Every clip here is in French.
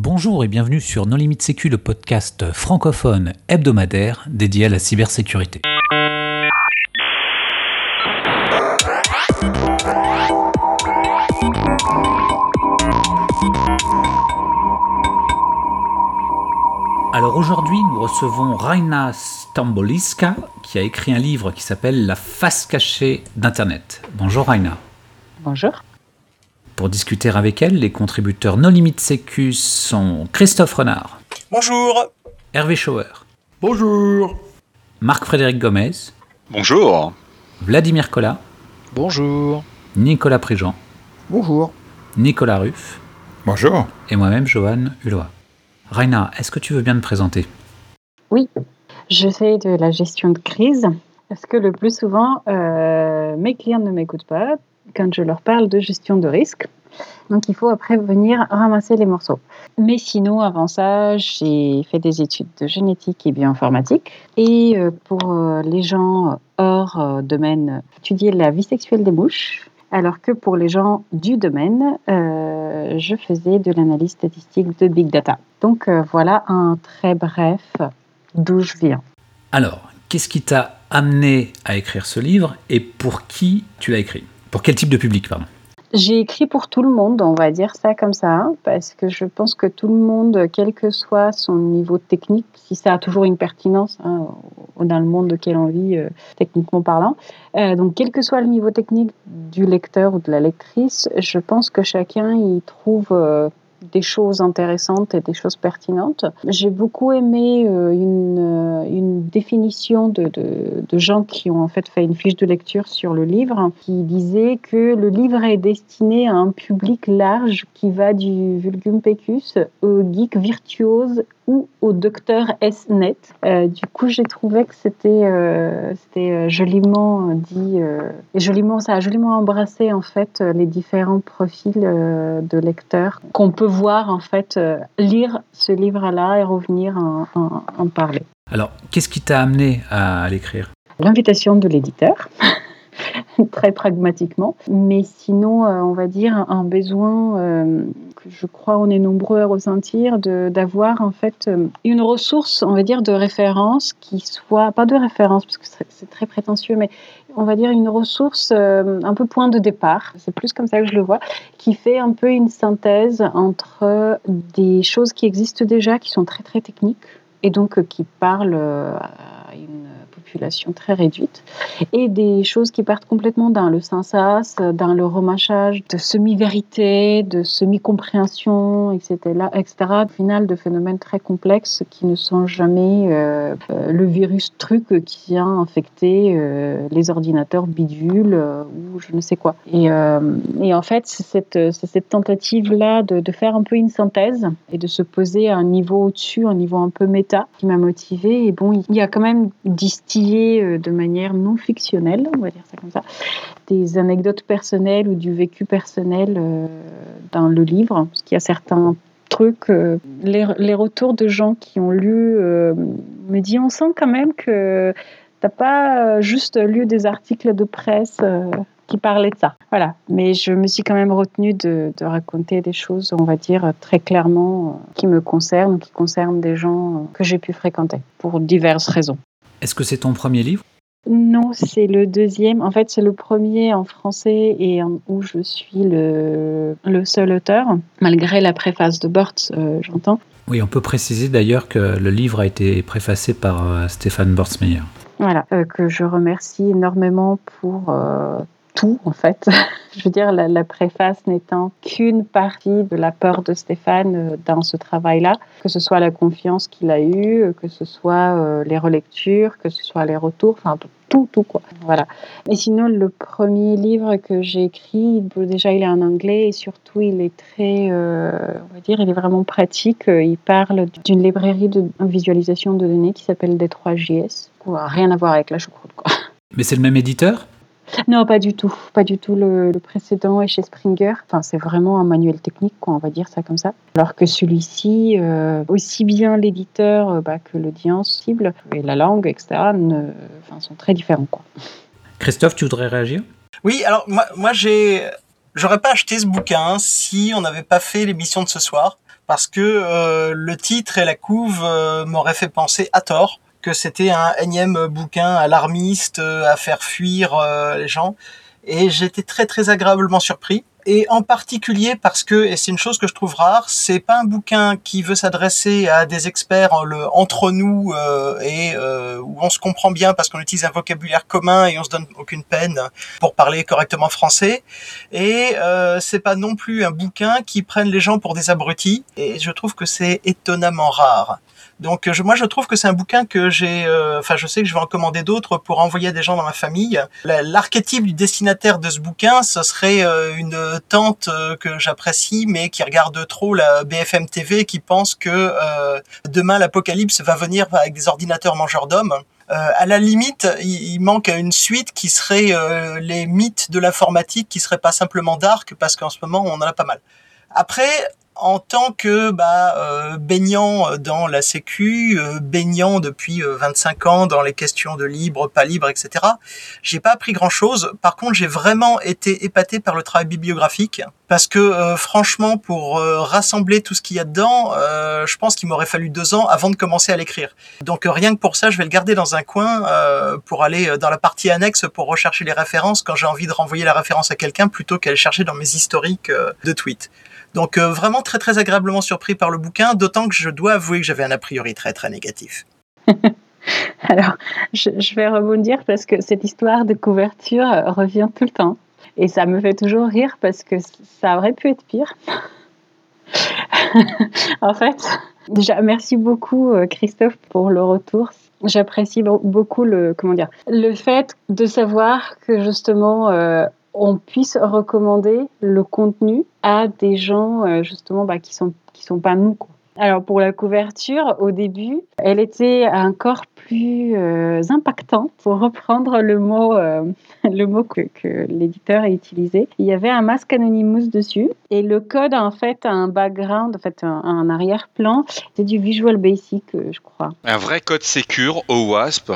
Bonjour et bienvenue sur Non Limite Sécu, le podcast francophone hebdomadaire dédié à la cybersécurité. Alors aujourd'hui, nous recevons Raina Stamboliska qui a écrit un livre qui s'appelle La face cachée d'Internet. Bonjour Raina. Bonjour. Pour discuter avec elle, les contributeurs No Limite Sécu sont Christophe Renard. Bonjour. Hervé Schauer. Bonjour. Marc-Frédéric Gomez. Bonjour. Vladimir Collat. Bonjour. Nicolas Prigent. Bonjour. Nicolas Ruff. Bonjour. Et moi-même, Johan Hulot. Raina, est-ce que tu veux bien te présenter? Oui, je fais de la gestion de crise parce que le plus souvent, euh, mes clients ne m'écoutent pas quand je leur parle de gestion de risque. Donc il faut après venir ramasser les morceaux. Mais sinon, avant ça, j'ai fait des études de génétique et bioinformatique. Et euh, pour euh, les gens hors euh, domaine, étudier la vie sexuelle des mouches. Alors que pour les gens du domaine, je faisais de l'analyse statistique de big data. Donc voilà un très bref d'où je viens. Alors, qu'est-ce qui t'a amené à écrire ce livre et pour qui tu l'as écrit? Pour quel type de public, pardon J'ai écrit pour tout le monde, on va dire ça comme ça, hein, parce que je pense que tout le monde, quel que soit son niveau technique, si ça a toujours une pertinence hein, dans le monde auquel on vit, euh, techniquement parlant, euh, donc quel que soit le niveau technique du lecteur ou de la lectrice, je pense que chacun y trouve euh, des choses intéressantes et des choses pertinentes. J'ai beaucoup aimé euh, une, euh, une définition de, de, de gens qui ont en fait fait une fiche de lecture sur le livre qui disait que le livre est destiné à un public large qui va du vulgum pecus au geek virtuose ou au docteur S-net. Euh, du coup, j'ai trouvé que c'était euh, c'était euh, joliment dit euh, et joliment ça a joliment embrassé en fait les différents profils de lecteurs qu'on peut voir en fait lire ce livre-là et revenir en, en, en parler. Alors, qu'est-ce qui t'a amené à l'écrire? L'invitation de l'éditeur. très pragmatiquement. Mais sinon, on va dire un besoin je crois on est nombreux à ressentir d'avoir en fait euh, une ressource, on va dire, de référence qui soit, pas de référence parce que c'est très prétentieux, mais on va dire une ressource euh, un peu point de départ, c'est plus comme ça que je le vois, qui fait un peu une synthèse entre des choses qui existent déjà, qui sont très très techniques et donc euh, qui parlent à une très réduite et des choses qui partent complètement dans le sensas, dans le remachage de semi-vérité, de semi-compréhension, etc., etc. Au final, de phénomènes très complexes qui ne sont jamais euh, euh, le virus truc qui vient infecter euh, les ordinateurs bidules euh, ou je ne sais quoi. Et, et en fait, c'est cette, cette tentative-là de, de faire un peu une synthèse et de se poser à un niveau au-dessus, un niveau un peu méta, qui m'a motivée. Et bon, il y a quand même distillé euh, de manière non fictionnelle, on va dire ça comme ça, des anecdotes personnelles ou du vécu personnel euh, dans le livre, parce qu'il y a certains trucs, euh, les, retours de gens qui ont lu me disent on sent quand même que t'as pas juste lu des articles de presse qui parlaient de ça. Voilà. Mais je me suis quand même retenue de, raconter des choses, on va dire, très clairement, qui me concernent, qui concernent des gens que j'ai pu fréquenter, pour diverses raisons. Est-ce que c'est ton premier livre? Non, c'est le deuxième. En fait, c'est le premier en français et où je suis le, le seul auteur, malgré la préface de Bort, euh, j'entends. Oui, on peut préciser d'ailleurs que le livre a été préfacé par euh, Stéphane Bortsmeyer. Voilà, euh, que je remercie énormément pour euh, tout, en fait. je veux dire, la, la préface n'étant qu'une partie de la peur de Stéphane euh, dans ce travail-là, que ce soit la confiance qu'il a eue, euh, que ce soit euh, les relectures, que ce soit les retours, enfin tout, tout quoi. Voilà. Mais sinon, le premier livre que j'ai écrit, déjà il est en anglais et surtout il est très, on va dire, il est vraiment pratique. Il parle d'une librairie de visualisation de données qui s'appelle D3JS. Quoi, rien à voir avec la choucroute, quoi. Mais c'est le même éditeur? Non, pas du tout. Pas du tout. Le, le précédent est chez Springer. Enfin, c'est vraiment un manuel technique, quoi, on va dire ça comme ça. Alors que celui-ci, euh, aussi bien l'éditeur euh, bah, que l'audience cible et la langue, etc., ne, enfin, sont très différents, quoi. Christophe, tu voudrais réagir? Oui, alors moi, moi j'ai, j'aurais pas acheté ce bouquin si on n'avait pas fait l'émission de ce soir, parce que euh, le titre et la couve euh, m'auraient fait penser à tort que c'était un énième bouquin alarmiste euh, à faire fuir les gens. Et j'étais très très agréablement surpris et en particulier parce que, et c'est une chose que je trouve rare, c'est pas un bouquin qui veut s'adresser à des experts entre nous euh, et euh, où on se comprend bien parce qu'on utilise un vocabulaire commun et on se donne aucune peine pour parler correctement français. Et euh, c'est pas non plus un bouquin qui prenne les gens pour des abrutis. Et je trouve que c'est étonnamment rare. Donc je, moi je trouve que c'est un bouquin que j'ai, euh, enfin je sais que je vais en commander d'autres pour envoyer à des gens dans ma famille. L'archétype du destinataire de ce bouquin, ce serait euh, une tante euh, que j'apprécie mais qui regarde trop la BFM TV, qui pense que demain l'apocalypse va venir avec des ordinateurs mangeurs d'hommes. à la limite, il, manque une suite qui serait les mythes de l'informatique, qui serait pas simplement dark, parce qu'en ce moment on en a pas mal. Après, en tant que bah, euh, baignant dans la Sécu, euh, baignant depuis 25 euh, ans dans les questions de libre, pas libre, etc. J'ai pas appris grand chose. Par contre, j'ai vraiment été épaté par le travail bibliographique parce que franchement, pour rassembler tout ce qu'il y a dedans, je pense qu'il m'aurait fallu deux ans avant de commencer à l'écrire. Donc rien que pour ça, je vais le garder dans un coin pour aller dans la partie annexe pour rechercher les références quand j'ai envie de renvoyer la référence à quelqu'un plutôt qu'aller chercher dans mes historiques de tweets. Donc euh, vraiment très très agréablement surpris par le bouquin, d'autant que je dois avouer que j'avais un a priori très très négatif. Alors, je, vais rebondir parce que cette histoire de couverture euh, revient tout le temps. Et ça me fait toujours rire parce que ça aurait pu être pire. en fait, déjà, merci beaucoup euh, Christophe pour le retour. J'apprécie beaucoup le, comment dire, le fait de savoir que justement, on puisse recommander le contenu à des gens euh, justement bah, qui sont qui sont pas nous. Alors pour la couverture, au début, elle était encore plus euh, impactante. Pour reprendre le mot, euh, le mot que, l'éditeur a utilisé, il y avait un masque Anonymous dessus et le code en fait a un background, en fait un, arrière-plan. C'est du Visual Basic, je crois. Un vrai code secure au WASP.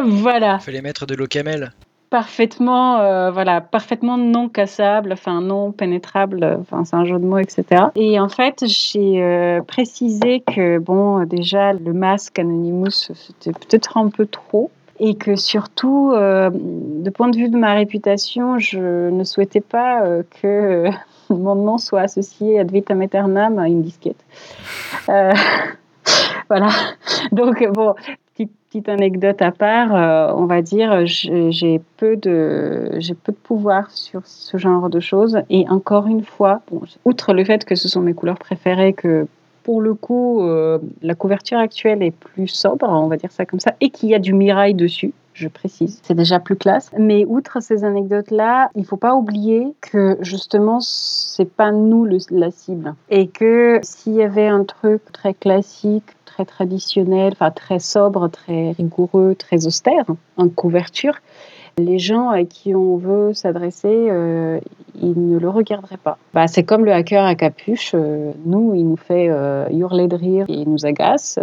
Voilà. Il fallait mettre de l'OCaml parfaitement, euh, voilà, parfaitement non cassable, enfin non pénétrable, enfin c'est un jeu de mots, etc. Et en fait, j'ai euh, précisé que bon, déjà le masque Anonymous c'était peut-être un peu trop et que surtout, euh, de point de vue de ma réputation, je ne souhaitais pas que mon nom soit associé ad vitam aeternam à une disquette. voilà. Donc bon, petite anecdote à part, euh, on va dire, j'ai peu de j'ai peu de pouvoir sur ce genre de choses. Et encore une fois, outre le fait que ce sont mes couleurs préférées, que pour le coup, euh, la couverture actuelle est plus sobre, on va dire ça comme ça, et qu'il y a du mirail dessus. Je précise, c'est déjà plus classe. Mais outre ces anecdotes-là, il faut pas oublier que justement, c'est pas nous la cible. Et que s'il y avait un truc très classique, très traditionnel, enfin très sobre, très rigoureux, très austère en couverture, les gens à qui on veut s'adresser, euh, ils ne le regarderaient pas. Bah, c'est comme le hacker à capuche. Euh, nous, il nous fait euh, hurler de rire et il nous agace,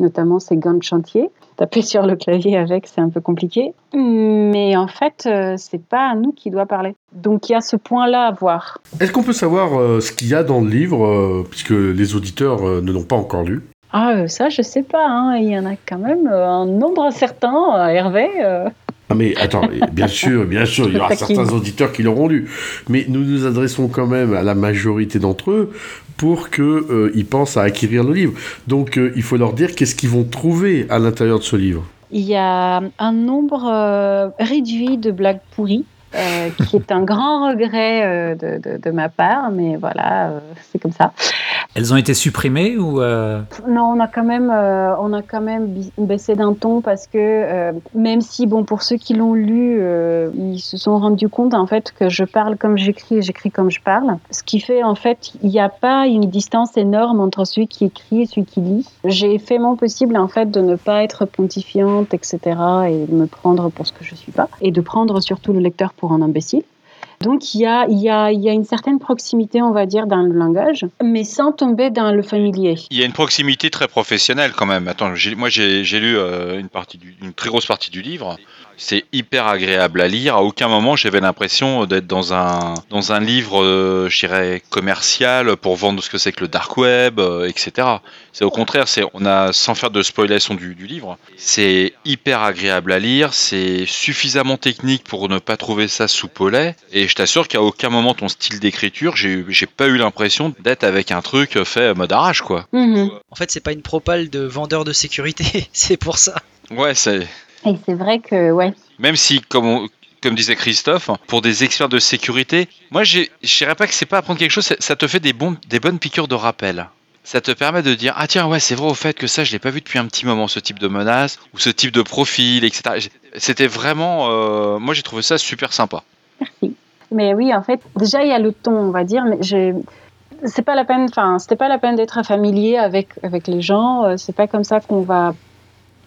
notamment ces gants de chantier. Taper sur le clavier avec, c'est un peu compliqué. Mais en fait, c'est pas à nous qui doit parler. Donc il y a ce point-là à voir. Est-ce qu'on peut savoir ce qu'il y a dans le livre, puisque les auditeurs ne l'ont pas encore lu? Ah, euh, ça, je sais pas. Hein. Il y en a quand même euh, un nombre certain, euh, Hervé. Ah mais attends, bien sûr, bien sûr, il y aura certains auditeurs qui l'auront lu. Mais nous nous adressons quand même à la majorité d'entre eux pour qu'ils pensent à acquérir le livre. Donc il faut leur dire qu'est-ce qu'ils vont trouver à l'intérieur de ce livre. Il y a un nombre réduit de blagues pourries. qui est un grand regret de, de, ma part, mais voilà, c'est comme ça. Elles ont été supprimées ou euh, Non, on a quand même, euh, on a quand même baissé d'un ton parce que euh, même si bon pour ceux qui l'ont lu, ils se sont rendus compte en fait que je parle comme j'écris et j'écris comme je parle, ce qui fait en fait il n'y a pas une distance énorme entre celui qui écrit et celui qui lit. J'ai fait mon possible en fait de ne pas être pontifiante, etc. et de me prendre pour ce que je suis pas et de prendre surtout le lecteur pour un imbécile. Donc il y a, y, a, y a, une certaine proximité, on va dire, dans le langage, mais sans tomber dans le familier. Il y a une proximité très professionnelle quand même. Attends, moi j'ai lu euh, une, partie une très grosse partie du livre. C'est hyper agréable à lire. À aucun moment j'avais l'impression d'être dans un dans un livre, euh, je dirais commercial pour vendre ce que c'est que le dark web, euh, etc. C'est au contraire, c'est on a sans faire de spoilation du, du livre, c'est hyper agréable à lire. C'est suffisamment technique pour ne pas trouver ça sous polais. Et je t'assure qu'à aucun moment ton style d'écriture, j'ai pas eu l'impression d'être avec un truc fait mode arrache quoi. Mhm. En fait, c'est pas une propale de vendeur de sécurité, c'est pour ça. Ouais, c'est Et c'est vrai que, ouais, Même si, comme, on- comme disait Christophe, pour des experts de sécurité, moi je dirais pas que c'est pas apprendre quelque chose, ça- te fait des, bons, des bonnes piqûres de rappel. Ça te permet de dire ah tiens ouais c'est vrai au fait que ça je l'ai pas vu depuis un petit moment ce type de menace ou ce type de profil etc. C'était vraiment euh, moi j'ai trouvé ça super sympa. Merci. Mais oui, en fait, déjà il y a le ton, on va dire, mais j'ai c'est pas la peine enfin, c'était pas la peine d'être familier avec avec les gens, euh, c'est pas comme ça qu'on va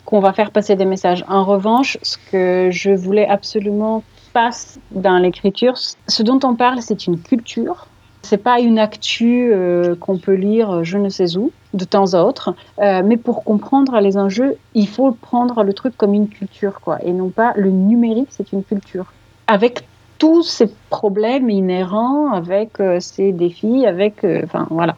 qu'on va faire passer des messages. En revanche, ce que je voulais absolument passe dans l'écriture, ce dont on parle, c'est une culture. C'est pas une actu euh, qu'on peut lire euh, je ne sais où de temps à autre, mais pour comprendre les enjeux, il faut prendre le truc comme une culture, quoi, et non pas le numérique, c'est une culture. Avec tous ces problèmes inhérents, avec euh, ces défis, avec, euh, enfin voilà.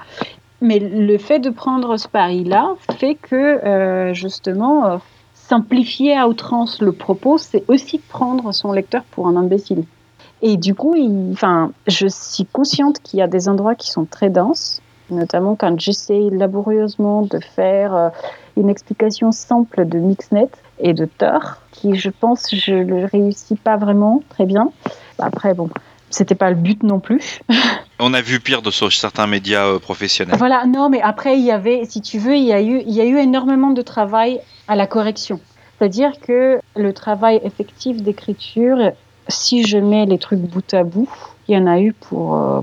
Mais le fait de prendre ce pari-là fait que euh, justement simplifier à outrance le propos, c'est aussi prendre son lecteur pour un imbécile. Et du coup, je suis consciente qu'il y a des endroits qui sont très denses, notamment quand j'essaie laborieusement de faire une explication simple de Mixnet et de Tor, qui je pense je ne réussis pas vraiment très bien. Après, bon, c'était pas le but non plus. On a vu pire de sur certains médias euh, professionnels. Voilà, non, mais après, il y avait, si tu veux, il y a eu, il y a eu énormément de travail à la correction. C'est-à-dire que le travail effectif d'écriture, si je mets les trucs bout à bout, il y en a eu pour euh,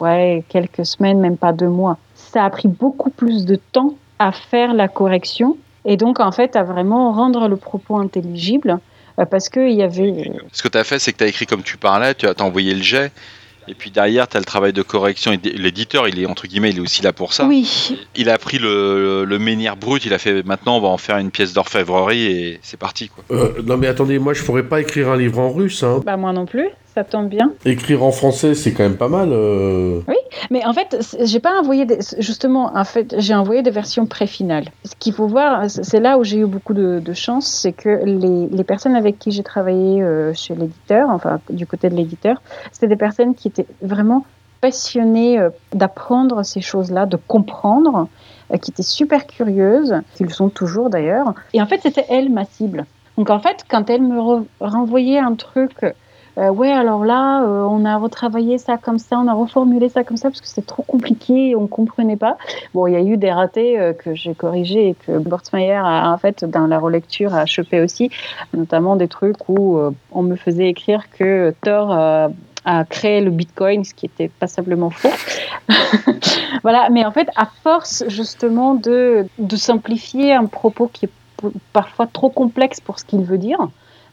ouais, quelques semaines, même pas deux mois. Ça a pris beaucoup plus de temps à faire la correction et donc, en fait, à vraiment rendre le propos intelligible euh, parce qu'il y avait. Ce que tu as fait, c'est que tu as écrit comme tu parlais, tu as envoyé le jet, et puis derrière, tu as le travail de correction. L'éditeur, il est entre guillemets, il est aussi là pour ça. Oui, Il a pris le, le menhir brut, il a fait maintenant, on va en faire une pièce d'orfèvrerie, et c'est parti. quoi. Euh, non mais attendez, moi je pourrais pas écrire un livre en russe. Hein. bah moi non plus, ça tombe bien. Écrire en français, c'est quand même pas mal. euh. Mais en fait, j'ai pas envoyé des, justement, en fait, j'ai envoyé des versions pré-finales. Ce qu'il faut voir, c'est là où j'ai eu beaucoup de, de chance, c'est que les, les personnes avec qui j'ai travaillé euh, chez l'éditeur, enfin du côté de l'éditeur, c'était des personnes qui étaient vraiment passionnées euh, d'apprendre ces choses-là, de comprendre, qui étaient super curieuses, qui le sont toujours d'ailleurs. Et en fait, c'était elle ma cible. Donc en fait, quand elle me re- renvoyait un truc euh, ouais, alors là, euh, on a retravaillé ça comme ça, on a reformulé ça comme ça parce que c'est trop compliqué on comprenait pas. Bon, il y a eu des ratés euh, que j'ai corrigés et que Bortsmeyer a en fait dans la relecture a chopé aussi, notamment des trucs où on me faisait écrire que Thor a créé le Bitcoin, ce qui était passablement faux. voilà, mais en fait, à force justement de, de simplifier un propos qui est parfois trop complexe pour ce qu'il veut dire,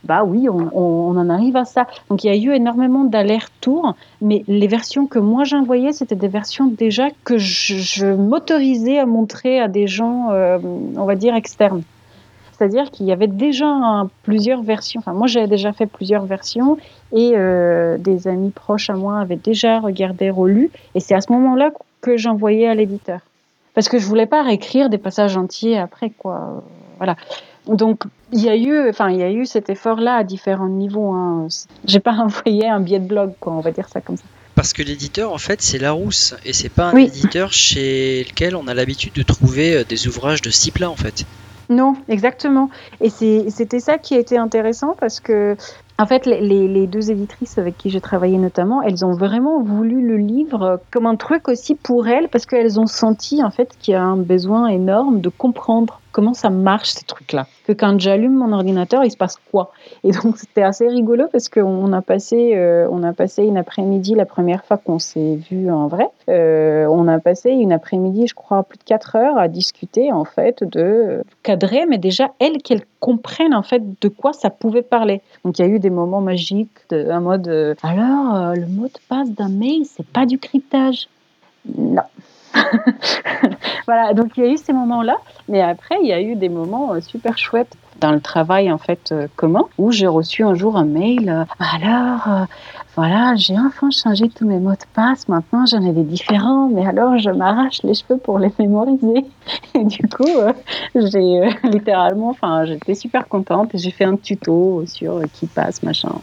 bah oui, on, en arrive à ça. Donc il y a eu énormément d'allers-retours, mais les versions que moi j'envoyais, c'était des versions déjà que je, m'autorisais à montrer à des gens, euh, on va dire, externes. C'est-à-dire qu'il y avait déjà plusieurs versions. Enfin, moi, j'avais déjà fait plusieurs versions et euh, des amis proches à moi avaient déjà regardé, relu. Et c'est à ce moment-là que j'envoyais à l'éditeur. Parce que je voulais pas réécrire des passages entiers après, quoi. Voilà. Donc, il y a eu, enfin, il y a eu cet effort-là à différents niveaux. Hein. J'ai pas envoyé un billet de blog, quoi. On va dire ça comme ça. Parce que l'éditeur, en fait, c'est Larousse, et c'est pas un Oui. éditeur chez lequel on a l'habitude de trouver euh, des ouvrages de ce type-là, en fait. Non, exactement. Et c'était ça qui a été intéressant parce que, en fait, les, les- les deux éditrices avec qui j'ai travaillé notamment, elles ont vraiment voulu le livre comme un truc aussi pour elles parce qu'elles ont senti en fait qu'il y a un besoin énorme de comprendre comment ça marche ces trucs-là. Que quand j'allume mon ordinateur, il se passe quoi? Et donc c'était assez rigolo parce qu'on a passé, euh, on a passé une après-midi la première fois qu'on s'est vu en vrai. Euh, on a passé une après-midi, je crois, plus de quatre heures à discuter en fait de cadrer, mais déjà elles qu'elles comprennent en fait de quoi ça pouvait parler. Donc il y a eu des moments magiques, un mode euh, alors le mot de passe d'un mail, c'est pas du cryptage. Non. voilà, donc il y a eu ces moments-là, mais après il y a eu des moments euh, super chouettes. dans le travail en fait euh, commun où j'ai reçu un jour un mail. euh, alors, euh, voilà, j'ai enfin changé tous mes mots de passe. Maintenant, j'en ai des différents, mais alors je m'arrache les cheveux pour les mémoriser. Et du coup, j'ai littéralement, enfin, j'étais super contente et j'ai fait un tuto sur qui passe, machin.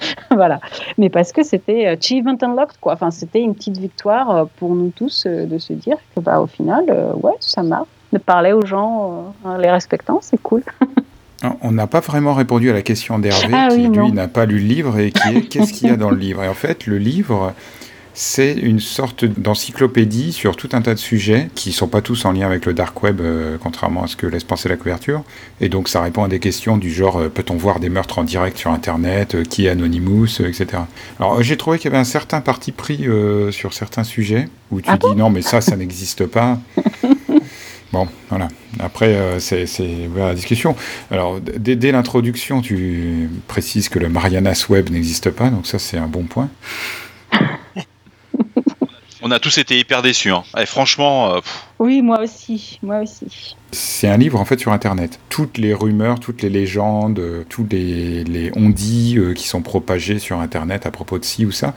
voilà. Mais parce que c'était achievement unlocked, quoi. Enfin, c'était une petite victoire euh, pour nous tous euh, de se dire que, bah, au final, euh, ouais, ça marche. De parler aux gens euh, en les respectant, c'est cool. On n'a pas vraiment répondu à la question d'Hervé, Ah qui oui, lui n'a pas lu le livre et qui est qu'est-ce qu'il y a dans le livre? Et en fait, le livre, c'est une sorte d'encyclopédie sur tout un tas de sujets qui sont pas tous en lien avec le dark web, euh, contrairement à ce que laisse penser la couverture. Et donc, ça répond à des questions du genre euh, peut-on voir des meurtres en direct sur Internet Euh, Qui est Anonymous Etc. Alors, j'ai trouvé qu'il y avait un certain parti pris sur certains sujets où tu Ah dis non, mais ça, ça n'existe pas. Bon, voilà. Après, euh, c'est la discussion. Alors, dès, dès l'introduction, tu précises que le Marianas Web n'existe pas, donc ça, c'est un bon point. On a tous été hyper déçus. Hein. Et franchement, euh, Oui, moi aussi, moi aussi. C'est un livre en fait sur Internet. Toutes les rumeurs, toutes les légendes, euh, tous les, les on-dit euh, qui sont propagés sur Internet à propos de ci ou ça.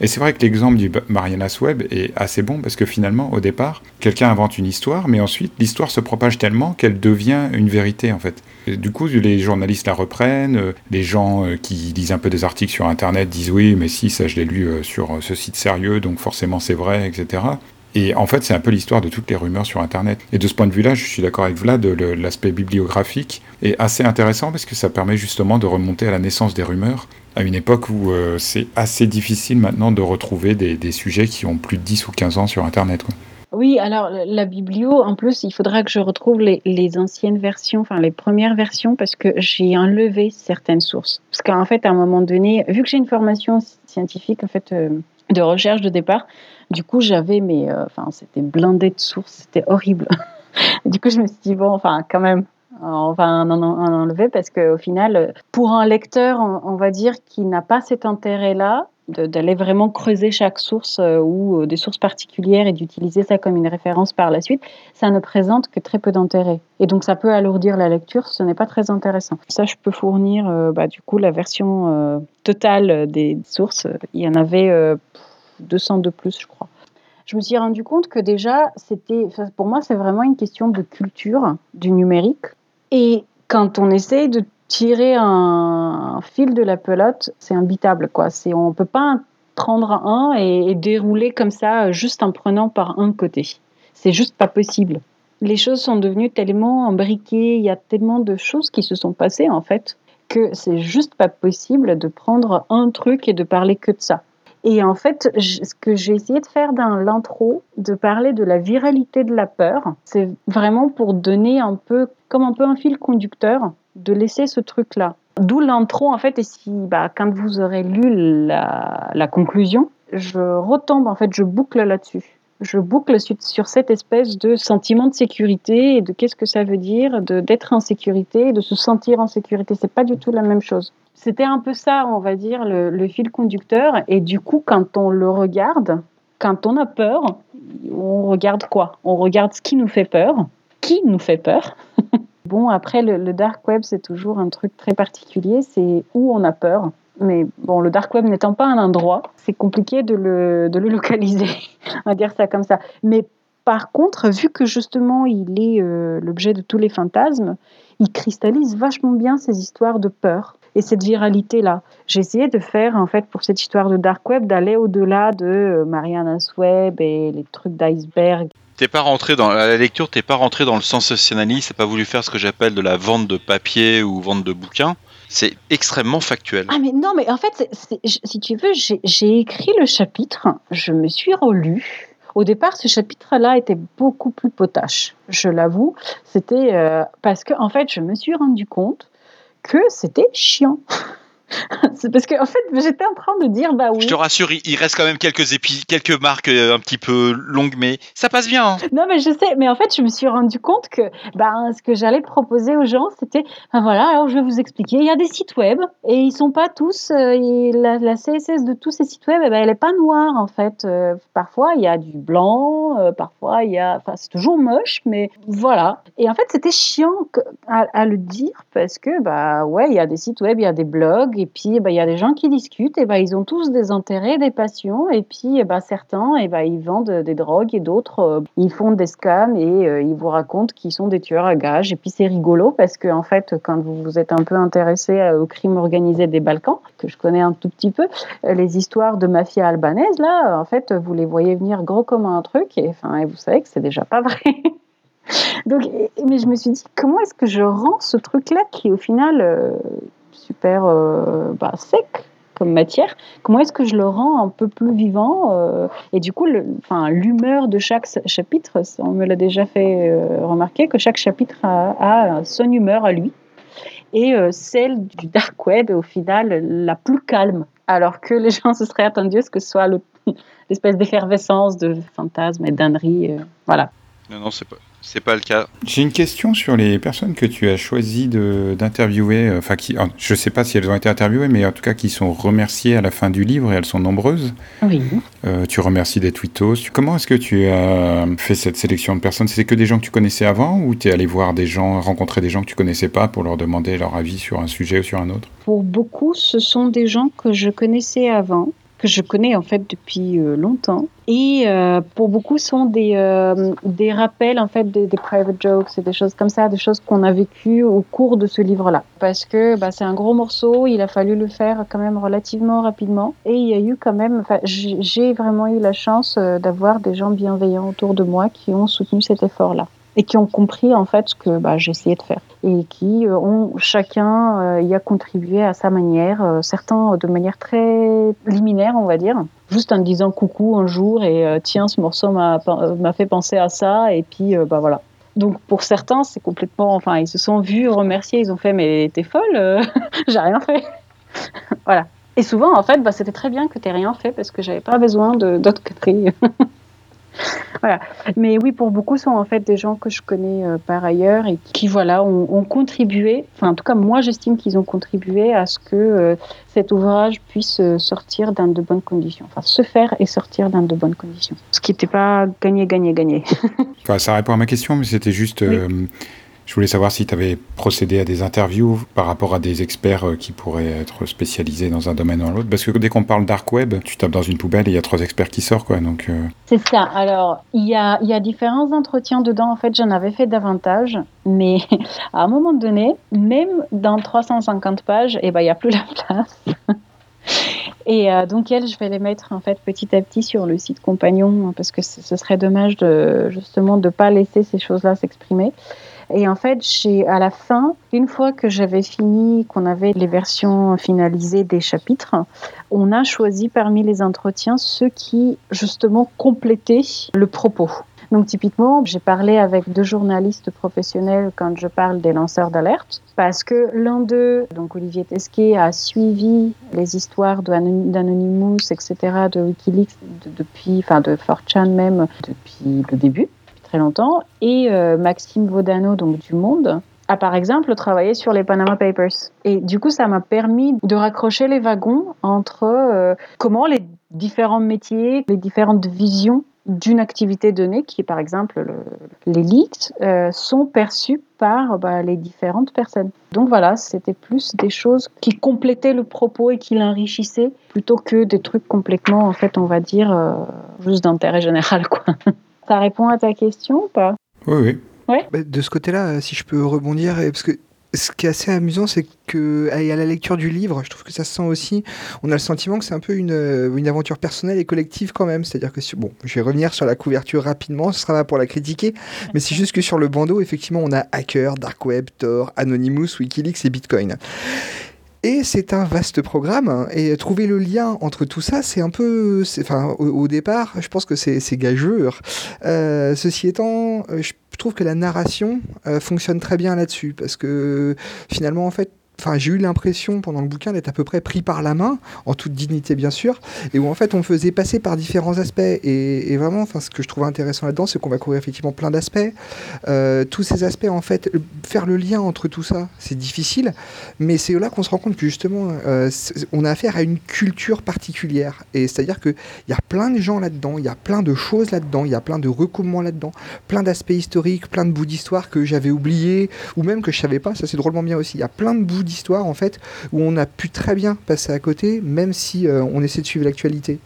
Et c'est vrai que l'exemple du Marianas Web est assez bon parce que finalement, au départ, quelqu'un invente une histoire, mais ensuite l'histoire se propage tellement qu'elle devient une vérité en fait. Du coup, les journalistes la reprennent, euh, les gens qui lisent un peu des articles sur Internet disent oui, mais si, ça je l'ai lu sur ce site sérieux, donc forcément c'est vrai, etc. Et en fait, c'est un peu l'histoire de toutes les rumeurs sur Internet. Et de ce point de vue-là, je suis d'accord avec Vlad, l'aspect bibliographique est assez intéressant parce que ça permet justement de remonter à la naissance des rumeurs, à une époque où euh, c'est assez difficile maintenant de retrouver des, sujets qui ont plus de 10 ou 15 ans sur Internet. Oui, alors la- biblio, en plus, il faudra que je retrouve les, les anciennes versions, enfin les premières versions, parce que j'ai enlevé certaines sources. Parce qu'en fait, à un moment donné, vu que j'ai une formation scientifique, en fait, euh, de recherche de départ, du coup, j'avais mes, euh, enfin, c'était blindé de sources, c'était horrible. du coup, je me suis dit bon, enfin, quand même. On va en, en- en enlever parce qu'au final, pour un lecteur, on, va dire, qui n'a pas cet intérêt-là, d'aller vraiment creuser chaque source euh, ou euh, des sources particulières et d'utiliser ça comme une référence par la suite, ça ne présente que très peu d'intérêt. Et donc ça peut alourdir la lecture, ce n'est pas très intéressant. Ça, je peux fournir bah, du coup la version totale des sources. Il y en avait 200 de plus, je crois. Je me suis rendu compte que déjà, c'était, pour moi, c'est vraiment une question de culture du numérique. Et quand on essaye de tirer un, fil de la pelote, c'est imbitable, quoi. C'est, on peut pas prendre un et, et dérouler comme ça, juste en prenant par un côté. C'est juste pas possible. Les choses sont devenues tellement embriquées, il y a tellement de choses qui se sont passées, en fait, que c'est juste pas possible de prendre un truc et de parler que de ça. Et en fait, ce que j'ai essayé de faire dans l'intro, de parler de la viralité de la peur, c'est vraiment pour donner un peu, comme un peu un fil conducteur, de laisser ce truc-là. D'où l'intro, en fait, et si, bah, quand vous aurez lu la conclusion, je retombe, en fait, je boucle là-dessus. Je boucle sur, cette espèce de sentiment de sécurité et de qu'est-ce que ça veut dire d'être en sécurité, de se sentir en sécurité. C'est pas du tout la même chose. C'était un peu ça, on va dire, le, fil conducteur. Et du coup, quand on le regarde, quand on a peur, on regarde quoi? On regarde ce qui nous fait peur, qui nous fait peur? bon, après, le dark web, c'est toujours un truc très particulier, c'est où on a peur. Mais bon, le dark web n'étant pas un endroit, c'est compliqué de le, de le localiser, on va dire ça comme ça. Mais par contre, vu que justement il est euh, l'objet de tous les fantasmes, il cristallise vachement bien ces histoires de peur et cette viralité-là. J'ai essayé de faire, en fait, pour cette histoire de dark web, d'aller au-delà de euh, Mariana's Web et les trucs d'iceberg. t'es pas rentré dans la lecture, t'es pas rentré dans le sensationnalisme, t'as pas voulu faire ce que j'appelle de la vente de papier ou vente de bouquins. C'est extrêmement factuel. Ah mais non, mais en fait, si tu veux, j'ai- écrit le chapitre, je me suis relu. Au départ, ce chapitre-là était beaucoup plus potache, je l'avoue. C'était euh, parce que, en fait, je me suis rendu compte que c'était chiant. C'est parce que en fait, j'étais en train de dire bah oui. Je te rassure, il, reste quand même quelques épis, quelques marques euh, un petit peu longues, mais ça passe bien. hein. Non, mais je sais, mais en fait, je me suis rendu compte que ben, ce que j'allais proposer aux gens, c'était ben voilà, alors je vais vous expliquer. Il y a des sites web et ils sont pas tous. euh, et la, la CSS de tous ces sites web, eh ben, elle est pas noire en fait. Euh, parfois, il y a du blanc, euh, parfois, il y a. Enfin, c'est toujours moche, mais voilà. Et en fait, c'était chiant à, à le dire parce que, bah ouais, il y a des sites web, il y a des blogs, et puis bah, il y a des gens qui discutent, et ben ils ont tous des intérêts, des passions, et puis eh ben, certains, et ben ils vendent des drogues, et d'autres, euh, ils font des scams, et euh, ils vous racontent qu'ils sont des tueurs à gages. Et puis c'est rigolo parce que, en fait, quand vous vous êtes un peu intéressé euh, au crime organisé des Balkans, que je connais un tout petit peu, les histoires de mafia albanaise, là, en fait, vous les voyez venir gros comme un truc, et, enfin, et vous savez que c'est déjà pas vrai. Donc, mais je me suis dit, comment est-ce que je rends ce truc-là qui au final super euh, bah, sec comme matière, comment est-ce que je le rends un peu plus vivant euh, Et du coup, l'humeur de chaque chapitre, on me l'a déjà fait euh, remarquer, que chaque chapitre a, son humeur à lui. Et celle du dark web est au final la plus calme. Alors que les gens se seraient attendus à ce que ce soit le- l'espèce d'effervescence de fantasmes et d'âneries. voilà. Non, non, c'est pas, c'est pas le cas. J'ai une question sur les personnes que tu as choisi de- d'interviewer. euh, Enfin, qui, je ne sais pas si elles ont été interviewées, mais en tout cas qui sont remerciées à la fin du livre et elles sont nombreuses. Oui. Euh, tu remercies des tweetos. Comment est-ce que tu as fait cette sélection de personnes? C'était que des gens que tu connaissais avant ou tu es allé voir des gens, rencontrer des gens que tu connaissais pas pour leur demander leur avis sur un sujet ou sur un autre? Pour beaucoup, ce sont des gens que je connaissais avant, que je connais en fait depuis euh, longtemps. Et euh, pour beaucoup, sont des, euh, des rappels en fait des, private jokes et des choses comme ça, des choses qu'on a vécues au cours de ce livre-là. Parce que bah, c'est un gros morceau, il a fallu le faire quand même relativement rapidement. Et il y a eu quand même, j'ai vraiment eu la chance d'avoir des gens bienveillants autour de moi qui ont soutenu cet effort-là et qui ont compris en fait ce que bah, j'essayais de faire et qui euh, ont chacun euh, y a contribué à sa manière, euh, certains de manière très liminaire on va dire, juste en disant coucou un jour et euh, tiens ce morceau m'a fait penser à ça et puis bah voilà. Donc pour certains c'est complètement, enfin ils se sont vus remercier, ils ont fait mais t'es folle, j'ai rien fait, voilà. Et souvent en fait bah, c'était très bien que t'aies rien fait parce que j'avais pas besoin d'autres conneries. Voilà. Mais oui, pour beaucoup, ce sont en fait des gens que je connais euh, par ailleurs et qui, voilà, ont, ont contribué. Enfin, en tout cas, moi, j'estime qu'ils ont contribué à ce que euh, cet ouvrage puisse euh, sortir dans de bonnes conditions. Enfin, se faire et sortir dans de bonnes conditions. Ce qui n'était pas gagné, gagné, gagné. Enfin, ça répond à ma question, mais c'était juste. Oui. Je voulais savoir si tu avais procédé à des interviews par rapport à des experts euh, qui pourraient être spécialisés dans un domaine ou dans l'autre. Parce que dès qu'on parle dark web, tu tapes dans une poubelle et il y a trois experts qui sortent, quoi. Euh, C'est ça. Alors, il y a, différents entretiens dedans. En fait, j'en avais fait davantage. Mais à un moment donné, même dans 350 pages, eh ben, il n'y a plus la place. Et euh, donc, elles, je vais les mettre en fait petit à petit sur le site compagnon parce que ce serait dommage de justement de pas laisser ces choses-là s'exprimer. Et en fait, à la fin, une fois que j'avais fini, qu'on avait les versions finalisées des chapitres, on a choisi parmi les entretiens ceux qui justement complétaient le propos. Donc typiquement, j'ai parlé avec deux journalistes professionnels quand je parle des lanceurs d'alerte, parce que l'un d'eux, donc Olivier Tesquet, a suivi les histoires d'Anonymous, etc., de Wikileaks de- depuis, enfin de 4chan même, depuis le début, très longtemps, et euh, Maxime Vaudano, donc du Monde, a par exemple travaillé sur les Panama Papers. Et du coup, ça m'a permis de raccrocher les wagons entre euh, comment les différents métiers, les différentes visions d'une activité donnée, qui est par exemple leaks, euh, sont perçus par bah, les différentes personnes. Donc voilà, c'était plus des choses qui complétaient le propos et qui l'enrichissaient, plutôt que des trucs complètement, en fait, on va dire, juste d'intérêt général. Quoi. Ça répond à ta question ou pas? Oui, oui. Bah, de ce côté-là, si je peux rebondir, parce que ce qui est assez amusant, c'est que à à la lecture du livre, je trouve que ça se sent aussi. On a le sentiment que c'est un peu une, euh, une aventure personnelle et collective quand même. C'est-à-dire que si- bon, je vais revenir sur la couverture rapidement, ce sera là pour la critiquer, mais c'est juste que sur le bandeau, effectivement, on a Hacker, Dark Web, Tor, Anonymous, WikiLeaks et Bitcoin. Et c'est un vaste programme, hein, et trouver le lien entre tout ça, c'est un peu, enfin, au, départ, je pense que c'est c'est gageur. Euh, ceci étant, euh, je trouve que la narration euh, fonctionne très bien là-dessus, parce que finalement, en fait, enfin, j'ai eu l'impression pendant le bouquin d'être à peu près pris par la main, en toute dignité bien sûr, et où en fait on faisait passer par différents aspects. Et, vraiment, enfin, ce que je trouve intéressant là-dedans, c'est qu'on va couvrir effectivement plein d'aspects. Euh, tous ces aspects, en fait, faire le lien entre tout ça, c'est difficile, mais c'est là qu'on se rend compte que justement, euh, on a affaire à une culture particulière. Et c'est-à-dire qu'il y a plein de gens là-dedans, il y a plein de choses là-dedans, il y a plein de recoupements là-dedans, plein d'aspects historiques, plein de bouts d'histoire que j'avais oubliés, ou même que je savais pas, ça c'est drôlement bien aussi. Il y a plein de bouts d'histoire en fait où on a pu très bien passer à côté, même si euh, on essaie de suivre l'actualité.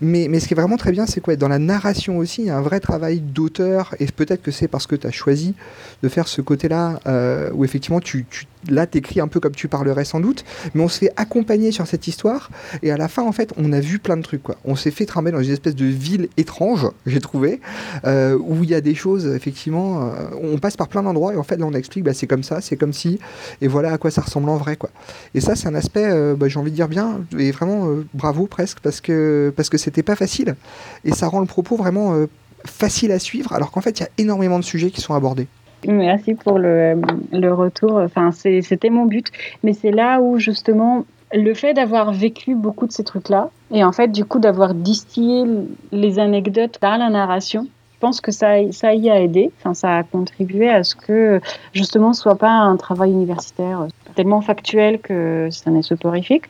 Mais, mais ce qui est vraiment très bien, c'est quoi? Dans la narration aussi, il y a un vrai travail d'auteur, et peut-être que c'est parce que tu as choisi de faire ce côté-là, euh, où effectivement tu, tu là, t'écris un peu comme tu parlerais sans doute, mais on se fait accompagner sur cette histoire, et à la fin, en fait, on a vu plein de trucs. On s'est fait trimballer dans une espèce de ville étrange, j'ai trouvé, euh, où il y a des choses, effectivement, euh, on passe par plein d'endroits, et en fait, là, on explique, bah, c'est comme ça, c'est comme si, et voilà à quoi ça ressemble en vrai. Quoi. Et ça, c'est un aspect, euh, bah, j'ai envie de dire bien, et vraiment bravo presque, parce que parce que c'était pas facile, et ça rend le propos vraiment facile à suivre, alors qu'en fait, il y a énormément de sujets qui sont abordés. Merci pour le, le retour. Enfin, c'était mon but. Mais c'est là où, justement, le fait d'avoir vécu beaucoup de ces trucs-là, et en fait, du coup, d'avoir distillé les anecdotes dans la narration, je pense que ça, ça y a aidé. Enfin, ça a contribué à ce que, justement, ce soit pas un travail universitaire tellement factuel que ça n'est soporifique,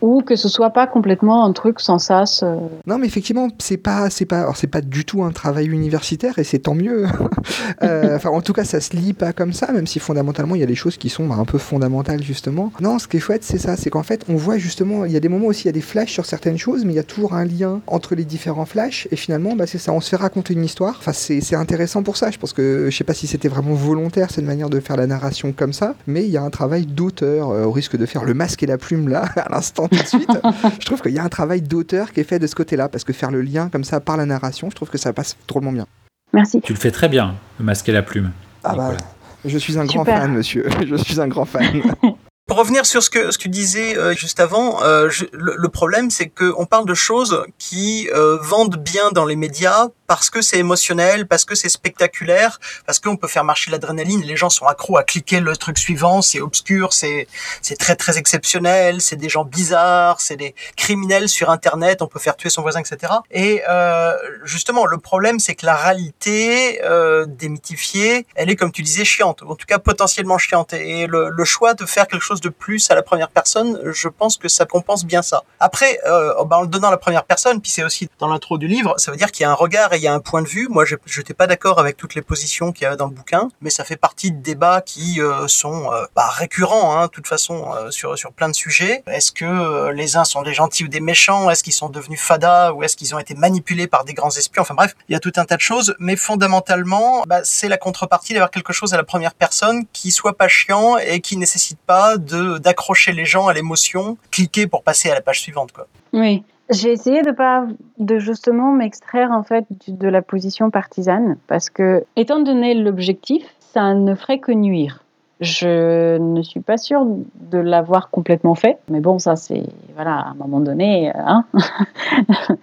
ou que ce soit pas complètement un truc sans sas. Euh. Non, mais effectivement, c'est pas, c'est pas, c'est pas du tout un travail universitaire et c'est tant mieux. euh, enfin, en tout cas, ça se lit pas comme ça, même si fondamentalement il y a des choses qui sont bah, un peu fondamentales justement. Non, ce qui est chouette, c'est ça, c'est qu'en fait, on voit justement, il y a des moments aussi, il y a des flashs sur certaines choses, mais il y a toujours un lien entre les différents flashs et finalement, bah, c'est ça, on se fait raconter une histoire. Enfin, c'est, intéressant pour ça. Je pense que, je sais pas si c'était vraiment volontaire cette manière de faire la narration comme ça, mais il y a un travail d'auteur auteur, euh, au risque de faire le masque et la plume là, à l'instant tout de suite, je trouve qu'il y a un travail d'auteur qui est fait de ce côté-là, parce que faire le lien comme ça par la narration, je trouve que ça passe drôlement bien. Merci. Tu le fais très bien, le masque et la plume. Ah bah, je suis un grand fan, monsieur. Je suis un grand fan. Pour revenir sur ce que ce que tu disais euh, juste avant, euh, le, problème c'est que on parle de choses qui euh, vendent bien dans les médias parce que c'est émotionnel, parce que c'est spectaculaire, parce qu'on peut faire marcher l'adrénaline. Les gens sont accros à cliquer le truc suivant, c'est obscur, c'est c'est très très exceptionnel, c'est des gens bizarres, c'est des criminels sur Internet, on peut faire tuer son voisin, etc. Et justement, le problème c'est que la réalité démythifiée, elle est comme tu disais chiante, en tout cas potentiellement chiante. Et le, le choix de faire quelque chose de plus à la première personne, je pense que ça compense bien ça. Après, euh, bah, en le donnant à la première personne, puis c'est aussi dans l'intro du livre, ça veut dire qu'il y a un regard il y a un point de vue. Moi, je n'étais pas d'accord avec toutes les positions qu'il y avait dans le bouquin, mais ça fait partie de débats qui euh, sont euh, bah, récurrents, hein, de toute façon, sur, sur plein de sujets. Est-ce que les uns sont des gentils ou des méchants? Est-ce qu'ils sont devenus fada ou est-ce qu'ils ont été manipulés par des grands espions? Enfin bref, il y a tout un tas de choses, mais fondamentalement, bah, c'est la contrepartie d'avoir quelque chose à la première personne qui soit pas chiant et qui nécessite pas d'accrocher les gens à l'émotion, cliquer pour passer à la page suivante quoi. Oui. J'ai essayé de pas de justement m'extraire en fait de la position partisane parce que étant donné l'objectif, ça ne ferait que nuire. Je ne suis pas sûre de l'avoir complètement fait, mais bon, ça c'est voilà, à un moment donné, hein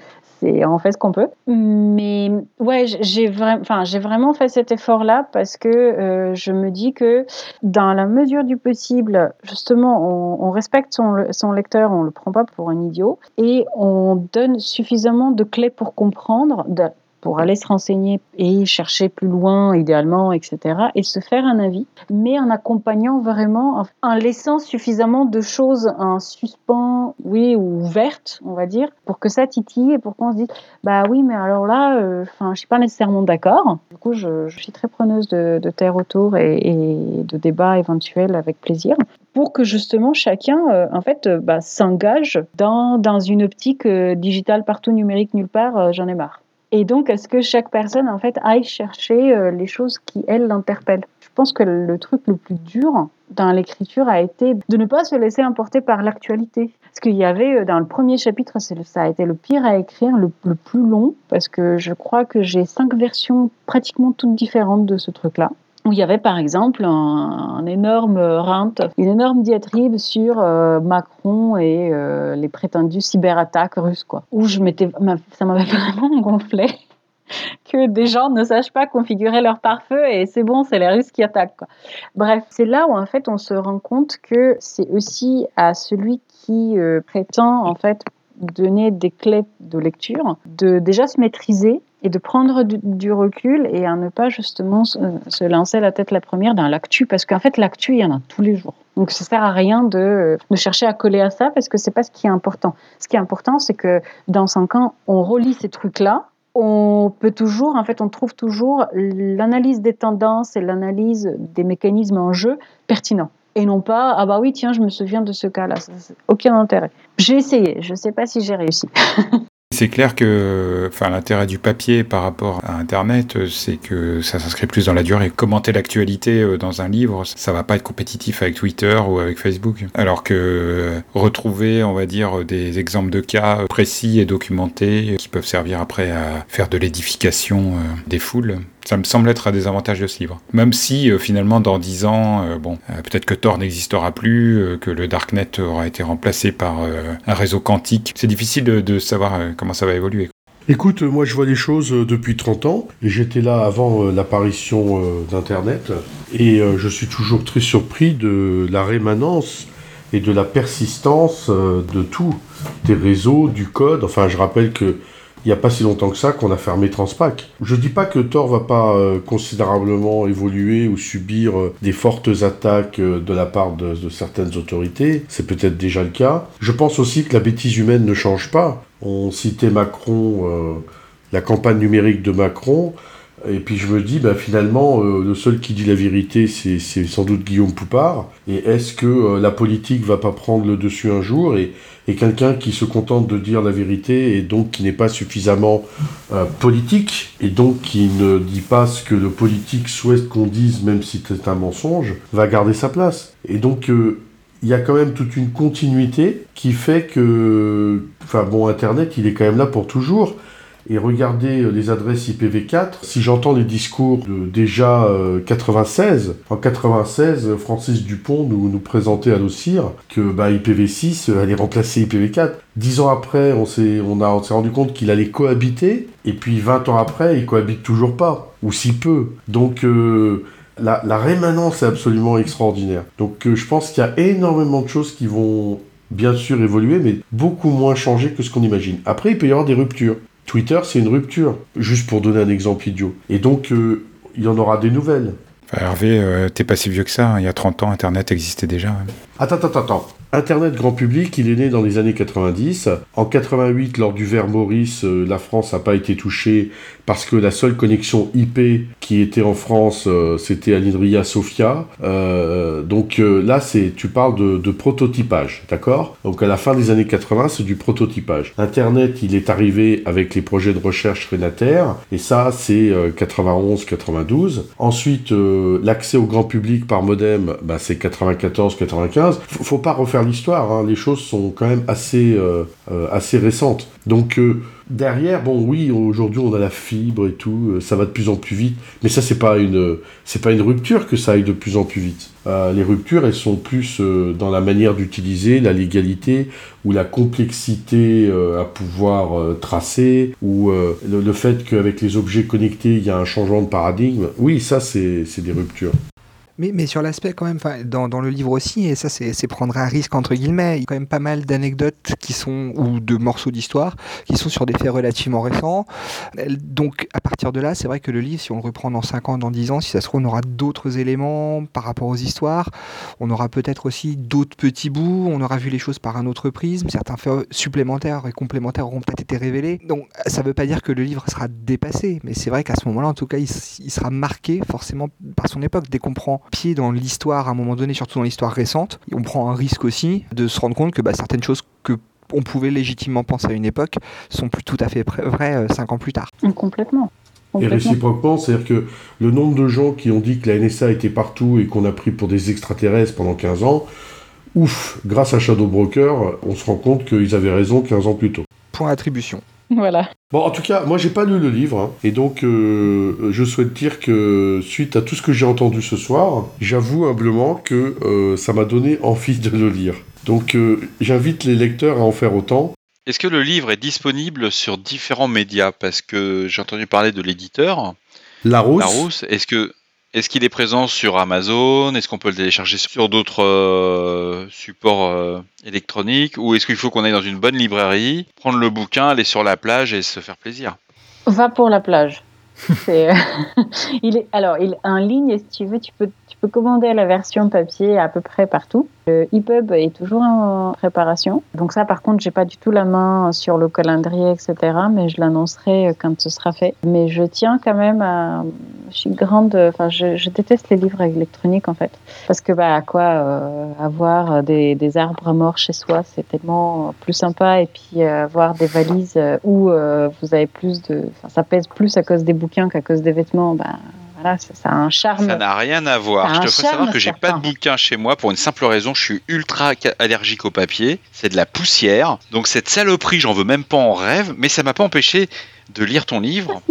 on fait ce qu'on peut. Mais ouais, j'ai vraiment, enfin, j'ai vraiment fait cet effort-là parce que euh, je me dis que dans la mesure du possible, justement, on, respecte son, son, lecteur, on le prend pas pour un idiot et on donne suffisamment de clés pour comprendre, de, pour aller se renseigner et chercher plus loin, idéalement, etc., et se faire un avis, mais en accompagnant vraiment, en laissant suffisamment de choses en suspens, oui, ou ouvertes, on va dire, pour que ça titille et pour qu'on se dise, bah oui, mais alors là, euh, enfin, ne je suis pas nécessairement d'accord. Du coup, je, suis très preneuse de, de terre autour et, de débats éventuels avec plaisir pour que justement chacun euh, en fait euh, bah, s'engage dans, dans une optique digitale partout numérique nulle part j'en ai marre et donc, est-ce que chaque personne, en fait, aille chercher euh, les choses qui, elles, l'interpellent? Je pense que le truc le plus dur dans l'écriture a été de ne pas se laisser emporter par l'actualité. Parce qu'il y avait, euh, dans le premier chapitre, ça a été le pire à écrire, le, le plus long, parce que je crois que j'ai cinq versions pratiquement toutes différentes de ce truc-là où il y avait par exemple un, énorme rente, une énorme diatribe sur euh, Macron et euh, les prétendues cyberattaques russes, quoi. Où je m'étais, ça m'avait vraiment gonflé. que des gens ne sachent pas configurer leur pare-feu et c'est bon, c'est les Russes qui attaquent. Quoi. Bref, c'est là où en fait on se rend compte que c'est aussi à celui qui euh, prétend en fait donner des clés de lecture, de déjà se maîtriser et de prendre du, recul et à ne pas justement se, lancer la tête la première dans l'actu parce qu'en fait l'actu il y en a tous les jours. Donc ça sert à rien de, de chercher à coller à ça parce que c'est pas ce qui est important. Ce qui est important c'est que dans cinq ans on relit ces trucs là on peut toujours, en fait, on trouve toujours l'analyse des tendances et l'analyse des mécanismes en jeu pertinents. Et non pas, ah bah oui, tiens, je me souviens de ce cas-là. Aucun intérêt. J'ai essayé, je ne sais pas si j'ai réussi. C'est clair que enfin, l'intérêt du papier par rapport à Internet, c'est que ça s'inscrit plus dans la durée. Commenter l'actualité euh, dans un livre, ça va pas être compétitif avec Twitter ou avec Facebook. Alors que euh, retrouver, on va dire, des exemples de cas précis et documentés qui peuvent servir après à faire de l'édification euh, des foules, ça me semble être un des avantages de ce livre. Même si euh, finalement dans dix ans, euh, bon, euh, peut-être que Tor n'existera plus, que le Darknet aura été remplacé par un réseau quantique. C'est difficile de, savoir comment ça va évoluer. Écoute, moi je vois les choses depuis 30 ans, et j'étais là avant l'apparition d'Internet, et je suis toujours très surpris de la rémanence et de la persistance de tout, des réseaux, du code. Enfin, je rappelle que il n'y a pas si longtemps que ça qu'on a fermé Transpac. Je dis pas que Tor va pas euh, considérablement évoluer ou subir euh, des fortes attaques euh, de la part de certaines autorités, c'est peut-être déjà le cas. Je pense aussi que la bêtise humaine ne change pas. On citait Macron, la campagne numérique de Macron. Et puis je me dis, bah, finalement, le seul qui dit la vérité, c'est sans doute Guillaume Poupard. Et est-ce que la politique va pas prendre le dessus un jour et quelqu'un qui se contente de dire la vérité et donc qui n'est pas suffisamment euh, politique et donc qui ne dit pas ce que le politique souhaite qu'on dise même si c'est un mensonge, va garder sa place. Et donc euh, il y a quand même toute une continuité qui fait que, enfin bon, Internet, il est quand même là pour toujours et regardez euh, les adresses IPv4. Si j'entends les discours de déjà 96, euh, en 96, Francis Dupont nous, présentait à l'OCIR que bah, IPv6 euh, allait remplacer IPv4. Dix ans après, on s'est on on rendu compte qu'il allait cohabiter, et puis 20 ans après, il cohabite toujours pas, ou si peu. Donc la, la, rémanence est absolument extraordinaire. Donc je pense qu'il y a énormément de choses qui vont bien sûr évoluer, mais beaucoup moins changer que ce qu'on imagine. Après, il peut y avoir des ruptures. Twitter, c'est une rupture, juste pour donner un exemple idiot. Et donc, euh, il y en aura des nouvelles. Hervé, euh, t'es pas si vieux que ça. Hein. Il y a 30 ans, Internet existait déjà. Attends, attends, attends. Internet grand public, il est né dans les années 90. En 88, lors du ver Maurice, euh, la France n'a pas été touchée parce que la seule connexion IP qui était en France, euh, c'était à Sofia. Euh, donc là, c'est, tu parles de, prototypage, d'accord? Donc à la fin des années 80, c'est du prototypage. Internet, il est arrivé avec les projets de recherche Renater, et ça, c'est 91-92. Ensuite, l'accès au grand public par modem, bah, c'est 94-95. Faut, faut pas refaire l'histoire. Hein. Les choses sont quand même assez, euh, euh, assez récentes. Donc euh, derrière, bon, oui, aujourd'hui on a la fibre et tout, ça va de plus en plus vite. Mais ça, c'est pas une, pas une rupture que ça aille de plus en plus vite. les ruptures, elles sont plus dans la manière d'utiliser, la légalité ou la complexité à pouvoir tracer ou le, le, fait qu'avec les objets connectés, il y a un changement de paradigme. Oui, ça, c'est des ruptures. Mais, mais sur l'aspect quand même, dans, dans le livre aussi, et ça c'est prendre un risque entre guillemets, il y a quand même pas mal d'anecdotes qui sont, ou de morceaux d'histoire, qui sont sur des faits relativement récents. Donc à partir de là, c'est vrai que le livre, si on le reprend dans 5 ans, dans 10 ans, si ça se trouve, on aura d'autres éléments par rapport aux histoires, on aura peut-être aussi d'autres petits bouts, on aura vu les choses par un autre prisme, certains faits supplémentaires et complémentaires auront peut-être été révélés. Donc ça ne veut pas dire que le livre sera dépassé, mais c'est vrai qu'à ce moment-là, en tout cas, il, il sera marqué forcément par son époque. Dès qu'on prend pied dans l'histoire à un moment donné, surtout dans l'histoire récente, on prend un risque aussi de se rendre compte que bah, certaines choses que on pouvait légitimement penser à une époque sont plus tout à fait vraies euh, cinq ans plus tard. Complètement. Et réciproquement, c'est-à-dire que le nombre de gens qui ont dit que la NSA était partout et qu'on a pris pour des extraterrestres pendant 15 ans, ouf, grâce à Shadow Broker, on se rend compte qu'ils avaient raison 15 ans plus tôt. Point attribution. Voilà. Bon, en tout cas, moi, j'ai pas lu le livre, hein. et donc euh, je souhaite dire que suite à tout ce que j'ai entendu ce soir, j'avoue humblement que euh, ça m'a donné envie de le lire. Donc, euh, j'invite les lecteurs à en faire autant. Est-ce que le livre est disponible sur différents médias? Parce que j'ai entendu parler de l'éditeur, Larousse, Larousse. Est-ce que est-ce qu'il est présent sur Amazon? Est-ce qu'on peut le télécharger sur d'autres supports euh, électroniques Ou est-ce qu'il faut qu'on aille dans une bonne librairie, prendre le bouquin, aller sur la plage et se faire plaisir? Va pour la plage. Euh, il est, alors, en ligne, si tu veux, tu peux, tu peux commander la version papier à peu près partout. Le EPUB est toujours en préparation. Donc ça, par contre, j'ai pas du tout la main sur le calendrier, etc. Mais je l'annoncerai quand ce sera fait. Mais je tiens quand même à... Je suis grande... Enfin, je, déteste les livres électroniques, en fait. Parce que, bah, à quoi euh, avoir des, arbres morts chez soi, c'est tellement plus sympa. Et puis, euh, avoir des valises euh, où euh, vous avez plus de... Enfin, ça pèse plus à cause des bouquins qu'à cause des vêtements. Bah, voilà, ça, ça a un charme. Ça n'a rien à voir. Je te ferai savoir que j'ai pas de bouquin chez moi pour une simple raison. Je suis ultra allergique au papier. C'est de la poussière. Donc cette saloperie, j'en veux même pas en rêve. Mais ça m'a pas empêché de lire ton livre.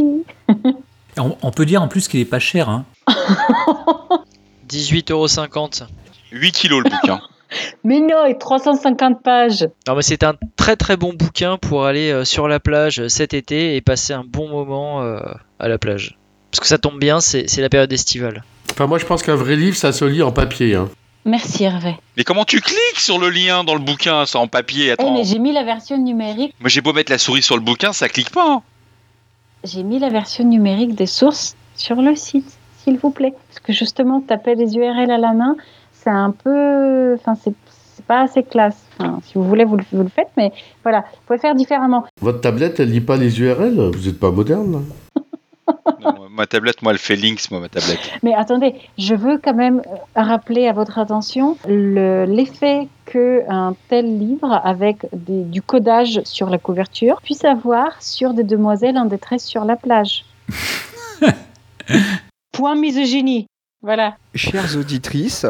On, on peut dire en plus qu'il est pas cher. Hein. 18,50€. 8 kilos le bouquin. Mais non, et 350 pages. Non, mais c'est un très très bon bouquin pour aller euh, sur la plage euh, cet été et passer un bon moment euh, à la plage. Parce que ça tombe bien, c'est la période estivale. Enfin, moi, je pense qu'un vrai livre, ça se lit en papier. Hein. Merci Hervé. Mais comment tu cliques sur le lien dans le bouquin, ça en papier? Eh, Attends. mais j'ai mis la version numérique. Moi j'ai beau mettre la souris sur le bouquin, ça clique pas. hein. J'ai mis la version numérique des sources sur le site, s'il vous plaît. Parce que justement, taper des URL à la main, c'est un peu. Enfin, c'est pas assez classe. Enfin, si vous voulez, vous le, vous le faites, mais voilà, vous pouvez faire différemment. Votre tablette, elle lit pas les URL Vous êtes pas moderne là Non, ma tablette, moi elle fait links, moi ma tablette. Mais attendez, je veux quand même euh, rappeler à votre attention le- l'effet que un tel livre, avec des- du codage sur la couverture, puisse avoir sur des demoiselles en détresse sur la plage. Point misogynie. Voilà. Chères auditrices,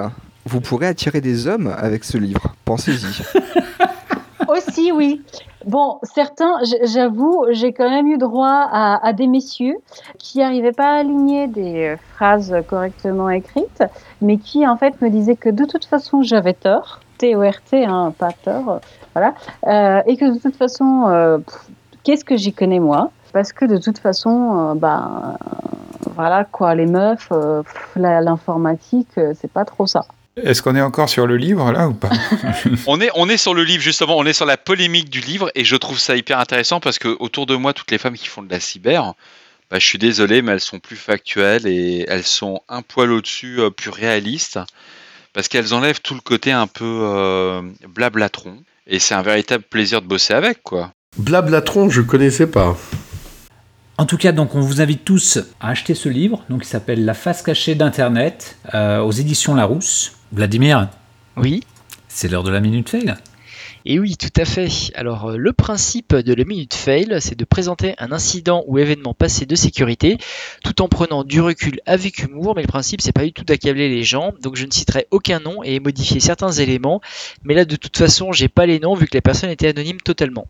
vous pourrez attirer des hommes avec ce livre. Pensez-y. Aussi, oui. Bon, certains, j'avoue, j'ai quand même eu droit à, à des messieurs qui n'arrivaient pas à aligner des euh, phrases correctement écrites, mais qui en fait me disaient que de toute façon j'avais tort, T-O-R-T, hein, pas tort, voilà, euh, et que de toute façon, euh, qu'est-ce que j'y connais moi? Parce que de toute façon, euh, euh, voilà quoi, les meufs, euh, l'informatique, euh, c'est pas trop ça. Est-ce qu'on est encore sur le livre là ou pas? On est, on est sur le livre justement, on est sur la polémique du livre et je trouve ça hyper intéressant parce que autour de moi, toutes les femmes qui font de la cyber, bah, je suis désolé, mais elles sont plus factuelles et elles sont un poil au-dessus, euh, plus réalistes parce qu'elles enlèvent tout le côté un peu euh, blablatron et c'est un véritable plaisir de bosser avec quoi. Blablatron, je connaissais pas. En tout cas, donc, on vous invite tous à acheter ce livre, donc, qui s'appelle La face cachée d'Internet, euh, aux éditions Larousse. Vladimir, Oui. c'est l'heure de la minute fail. Et oui, tout à fait. Alors, euh, le principe de la minute fail, c'est de présenter un incident ou événement passé de sécurité, tout en prenant du recul avec humour. Mais le principe, c'est pas du tout d'accabler les gens. Donc, je ne citerai aucun nom et modifier certains éléments. Mais là, de toute façon, j'ai pas les noms vu que la personne était anonyme totalement.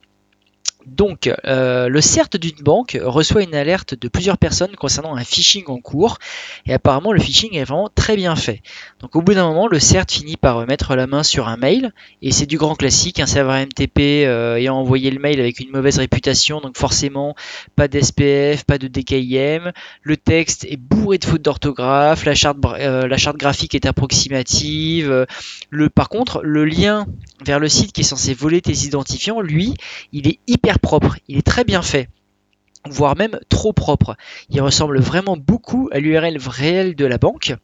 Donc, euh, le CERT d'une banque reçoit une alerte de plusieurs personnes concernant un phishing en cours, et apparemment le phishing est vraiment très bien fait. Donc, au bout d'un moment, le CERT finit par mettre la main sur un mail, et c'est du grand classique, un serveur MTP euh, ayant envoyé le mail avec une mauvaise réputation, donc forcément pas d'SPF, pas de DKIM, le texte est bourré de fautes d'orthographe, la charte, euh, graphique est approximative, par contre le lien vers le site qui est censé voler tes identifiants, lui, il est hyper propre, il est très bien fait voire même trop propre. Il ressemble vraiment beaucoup à l'URL réel de la banque.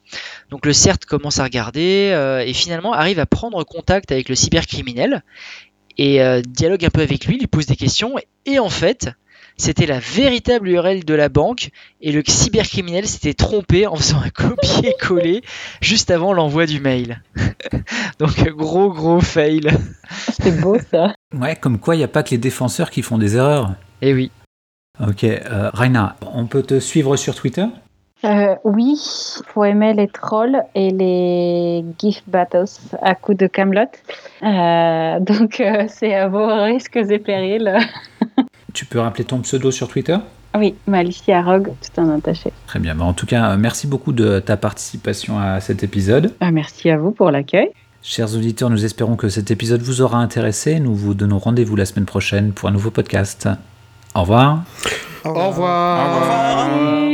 Donc le CERT commence à regarder euh, et finalement arrive à prendre contact avec le cybercriminel et euh, dialogue un peu avec lui, lui pose des questions et en fait c'était la véritable URL de la banque et le cybercriminel s'était trompé en faisant un copier-coller juste avant l'envoi du mail. Donc gros gros fail. C'est beau ça. Ouais, comme quoi il n'y a pas que les défenseurs qui font des erreurs. Et oui. Ok, euh, Raina, on peut te suivre sur Twitter? Euh, oui, faut aimer les trolls et les GIF battles à coups de Camelot. Euh, donc euh, c'est à vos risques et périls. Tu peux rappeler ton pseudo sur Twitter oui, Malicia Rogue, tout en attaché. Très bien. Ben, en tout cas, euh, merci beaucoup de ta participation à cet épisode. Euh, merci à vous pour l'accueil. Chers auditeurs, nous espérons que cet épisode vous aura intéressé. Nous vous donnons rendez-vous la semaine prochaine pour un nouveau podcast. Au revoir. Au revoir. Au revoir. Au revoir.